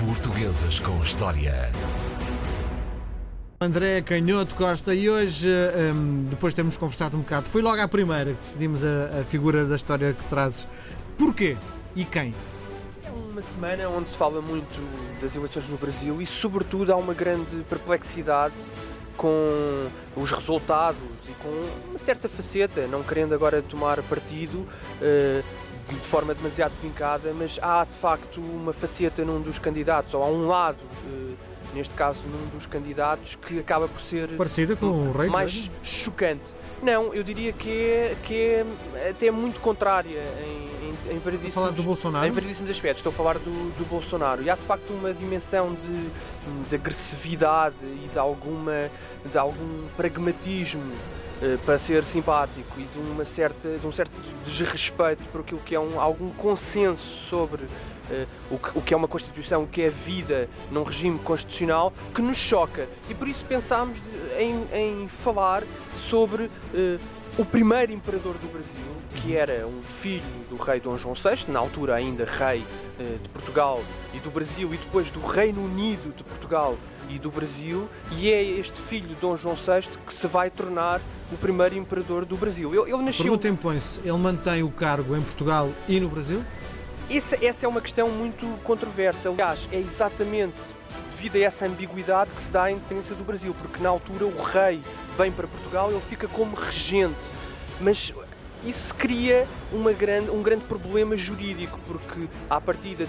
Portuguesas com História. André Canhoto Costa e hoje, hum, depois de termos conversado um bocado, foi logo à primeira que decidimos a, a figura da história que trazes. Porquê e quem? É uma semana onde se fala muito das eleições no Brasil e, sobretudo, há uma grande perplexidade com os resultados e com uma certa faceta, não querendo agora tomar partido uh, de forma demasiado vincada, mas há de facto uma faceta num dos candidatos, ou há um lado. Uh, neste caso num dos candidatos que acaba por ser parecida com o rei mais chocante. Não, eu diria que é, que é até muito contrária em, em, em variedíssimos, falar do Bolsonaro? em variedíssimos aspectos. Estou a falar do, do Bolsonaro. E há de facto uma dimensão de, de agressividade e de, alguma, de algum pragmatismo eh, para ser simpático e de, uma certa, de um certo desrespeito por aquilo que é um, algum consenso sobre uh, o, que, o que é uma Constituição, o que é vida num regime constitucional, que nos choca. E por isso pensámos em, em falar sobre uh, o primeiro imperador do Brasil, que era um filho do rei Dom João VI, na altura ainda rei uh, de Portugal e do Brasil, e depois do Reino Unido de Portugal e do Brasil, e é este filho de Dom João VI que se vai tornar o primeiro imperador do Brasil. Ele, ele nasceu. Pergunta impõe-se: ele mantém o cargo em Portugal e no Brasil? Essa, essa é uma questão muito controversa. Aliás, é exatamente devido a essa ambiguidade que se dá à independência do Brasil, porque na altura o rei vem para Portugal, ele fica como regente, mas isso cria grande, um grande problema jurídico, porque à partida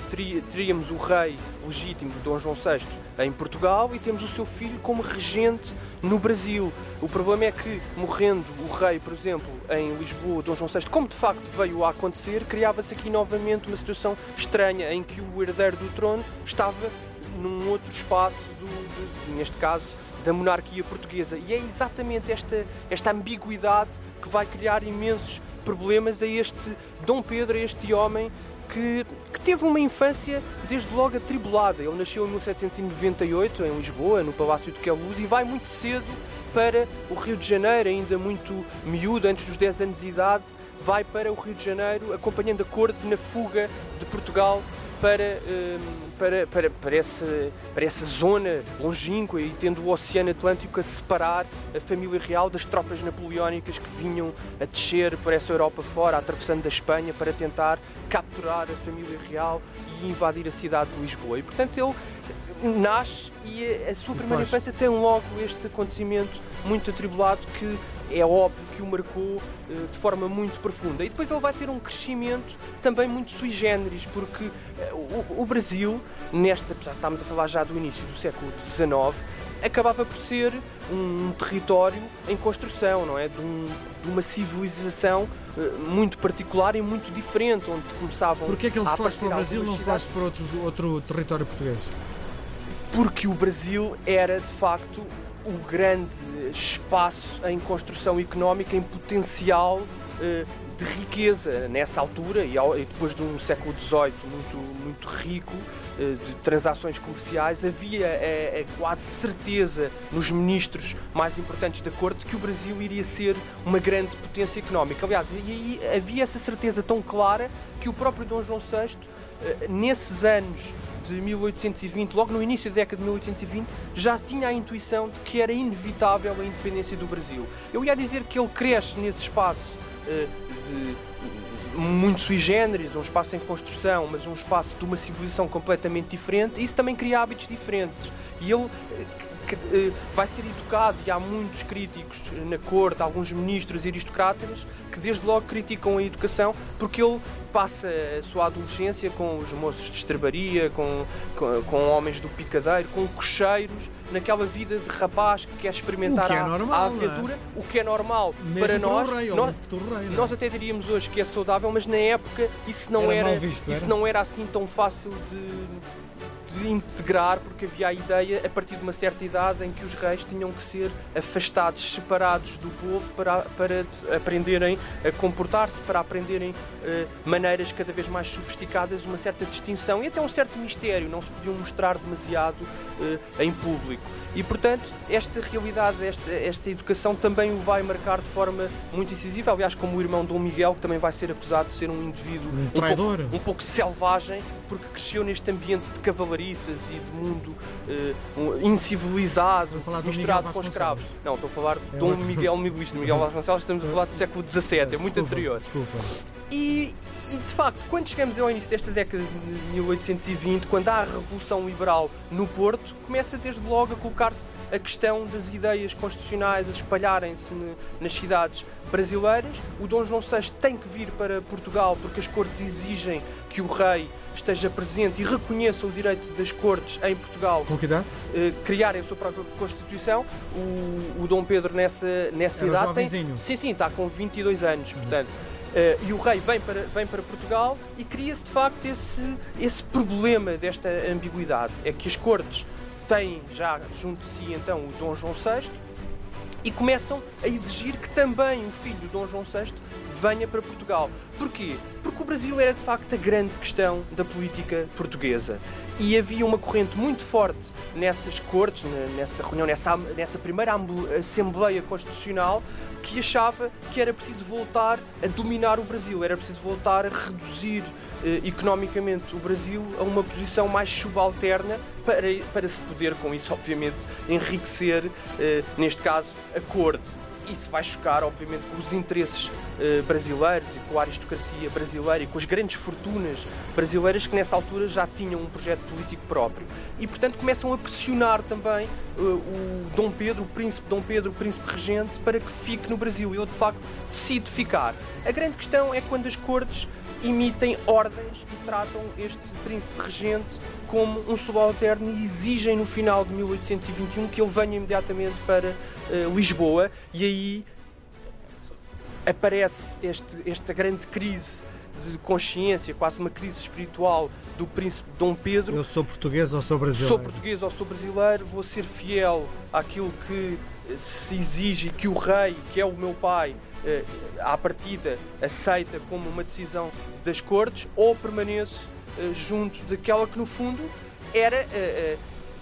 teríamos o rei legítimo, Dom João VI, em Portugal e temos o seu filho como regente no Brasil. O problema é que, morrendo o rei, por exemplo, em Lisboa, Dom João VI, como de facto veio a acontecer, criava-se aqui novamente uma situação estranha em que o herdeiro do trono estava num outro espaço, do, do, neste caso, da monarquia portuguesa. E é exatamente esta, esta ambiguidade que vai criar imensos problemas a este Dom Pedro, a este homem que, que, teve uma infância desde logo atribulada. Ele nasceu em 1798 em Lisboa, no Palácio de Queluz, e vai muito cedo para o Rio de Janeiro, ainda muito miúdo, antes dos 10 anos de idade, vai para o Rio de Janeiro acompanhando a corte na fuga de Portugal para, hum, para, para, para, essa, para essa zona longínqua e tendo o Oceano Atlântico a separar a família real das tropas napoleónicas que vinham a descer por essa Europa fora, atravessando da Espanha para tentar capturar a família real e invadir a cidade de Lisboa. E portanto ele nasce e a sua primeira infância tem logo este acontecimento muito atribulado que é óbvio que o marcou eh, de forma muito profunda. E depois ele vai ter um crescimento também muito sui generis, porque eh, o, Brasil, nesta, apesar de estarmos a falar já do início do século XIX, acabava por ser um território em construção, não é? De, um, de uma civilização eh, muito particular e muito diferente, onde começavam Porquê é que ele foge para o Brasil e não foge para outro, outro território português? Porque o Brasil era, de facto, o grande espaço em construção económica, em potencial de riqueza nessa altura e depois de um século XVIII muito, muito rico eh, de transações comerciais, havia a, eh, a quase certeza nos ministros mais importantes da corte que o Brasil iria ser uma grande potência económica. Aliás, e, havia essa certeza tão clara que o próprio Dom João VI, nesses anos de 1820, logo no início da década de 1820, já tinha a intuição de que era inevitável a independência do Brasil. Eu ia dizer que ele cresce nesse espaço de, muito sui generis, um espaço em construção, mas um espaço de uma civilização completamente diferente, isso também cria hábitos diferentes. E ele que, uh, vai ser educado, e há muitos críticos na corte, alguns ministros e aristocratas, que desde logo criticam a educação, porque ele passa a sua adolescência com os moços de estrebaria, com, com, com homens do picadeiro, com cocheiros, naquela vida de rapaz que quer experimentar que é a, normal, a, aventura, é? o que é normal Mesmo para nós. Rei, nós, rei, é? nós até diríamos hoje que é saudável, mas na época isso não era, era, visto, isso era? não era assim tão fácil de de integrar, porque havia a ideia, a partir de uma certa idade, em que os reis tinham que ser afastados, separados do povo para, para aprenderem a comportar-se, para aprenderem uh, maneiras cada vez mais sofisticadas, uma certa distinção e até um certo mistério, não se podiam mostrar demasiado uh, em público. E, portanto, esta realidade, esta, esta educação também o vai marcar de forma muito incisiva, aliás, como o irmão Dom Miguel, que também vai ser acusado de ser um indivíduo um, um, pouco, um pouco selvagem, porque cresceu neste ambiente de cavalariças e de mundo um, incivilizado, misturado com escravos. Não, estou a falar de É Dom outro. Miguel Milista, Miguel Vasconcelos, estamos a falar do século XVII, é muito Desculpa, anterior. Desculpa. E, e, de facto, quando chegamos ao início desta década de 1820, quando há a Revolução Liberal no Porto, começa desde logo a colocar-se a questão das ideias constitucionais a espalharem-se nas cidades brasileiras. O Dom João VI tem que vir para Portugal porque as cortes exigem que o rei esteja presente e reconheça o direito das cortes em Portugal Com que idade? eh, criarem a sua própria Constituição. O, o Dom Pedro, nessa, nessa Era idade, tem, sim, sim, está com 22 anos, portanto. Eh, e o rei vem para, vem para Portugal e cria-se de facto esse, esse problema desta ambiguidade. É que as cortes têm já junto de si então o Dom João VI e começam a exigir que também o filho de Dom João VI venha para Portugal. Porquê? Porque o Brasil era de facto a grande questão da política portuguesa. E havia uma corrente muito forte nessas cortes, ne- nessa reunião, nessa, nessa primeira Assembleia Constitucional, que achava que era preciso voltar a dominar o Brasil, era preciso voltar a reduzir eh, economicamente o Brasil a uma posição mais subalterna para, para se poder, com isso, obviamente, enriquecer, eh, neste caso, a corte. Isso vai chocar, obviamente, com os interesses eh, brasileiros e com a aristocracia brasileira e com as grandes fortunas brasileiras que nessa altura já tinham um projeto político próprio. E, portanto, começam a pressionar também eh, o Dom Pedro, o príncipe Dom Pedro, o príncipe regente, para que fique no Brasil. Ele, de facto, decide ficar. A grande questão é quando as cortes emitem ordens e tratam este príncipe regente como um subalterno e exigem no final de 1821 que ele venha imediatamente para eh, Lisboa. E aí aparece este, esta grande crise de consciência, quase uma crise espiritual do príncipe Dom Pedro. Eu sou português ou sou brasileiro? Sou português ou sou brasileiro, vou ser fiel àquilo que eh, se exige que o rei, que é o meu pai, eh, à partida aceita como uma decisão das cortes, ou permaneço eh, junto daquela que no fundo era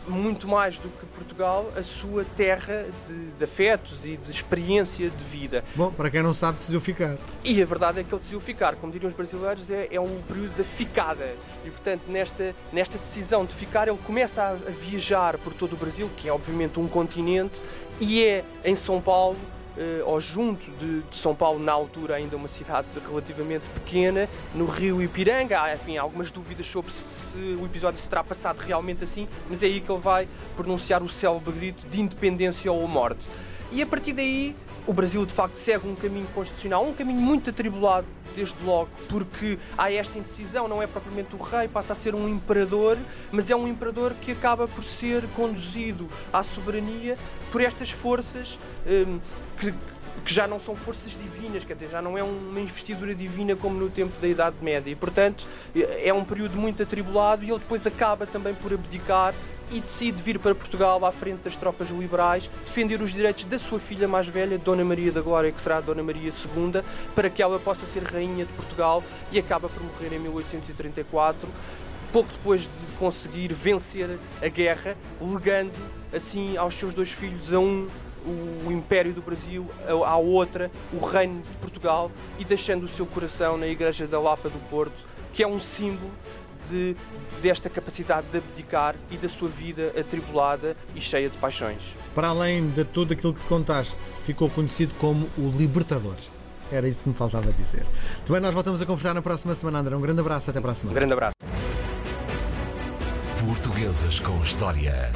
muito mais do que Portugal a sua terra de, de afetos e de experiência de vida. Bom, para quem não sabe, decidiu ficar. E a verdade é que ele decidiu ficar, como diriam os brasileiros, é, é um período da ficada. E portanto, nesta, nesta decisão de ficar, ele começa a, a viajar por todo o Brasil, que é obviamente um continente, e é em São Paulo, ou junto de, de São Paulo, na altura ainda uma cidade relativamente pequena, no rio Ipiranga. Há enfim, algumas dúvidas sobre se o episódio se terá passado realmente assim, mas é aí que ele vai pronunciar o célebre grito de independência ou morte. E a partir daí, o Brasil de facto segue um caminho constitucional, um caminho muito atribulado desde logo, porque há esta indecisão, não é propriamente o rei, passa a ser um imperador, mas é um imperador que acaba por ser conduzido à soberania por estas forças hum, que, que já não são forças divinas, quer dizer, já não é uma investidura divina como no tempo da Idade Média. E, portanto, é um período muito atribulado e ele depois acaba também por abdicar e decide vir para Portugal à frente das tropas liberais, defender os direitos da sua filha mais velha, Dona Maria da Glória, que será Dona Maria II, para que ela possa ser rainha de Portugal e acaba por morrer em 1834, pouco depois de conseguir vencer a guerra, legando assim aos seus dois filhos a um o Império do Brasil, à outra o Reino de Portugal e deixando o seu coração na Igreja da Lapa do Porto, que é um símbolo de, desta capacidade de abdicar e da sua vida atribulada e cheia de paixões. Para além de tudo aquilo que contaste, ficou conhecido como o Libertador. Era isso que me faltava dizer. Também nós voltamos a conversar na próxima semana, André. Um grande abraço, até para a Um semana. grande abraço. Portuguesas com História.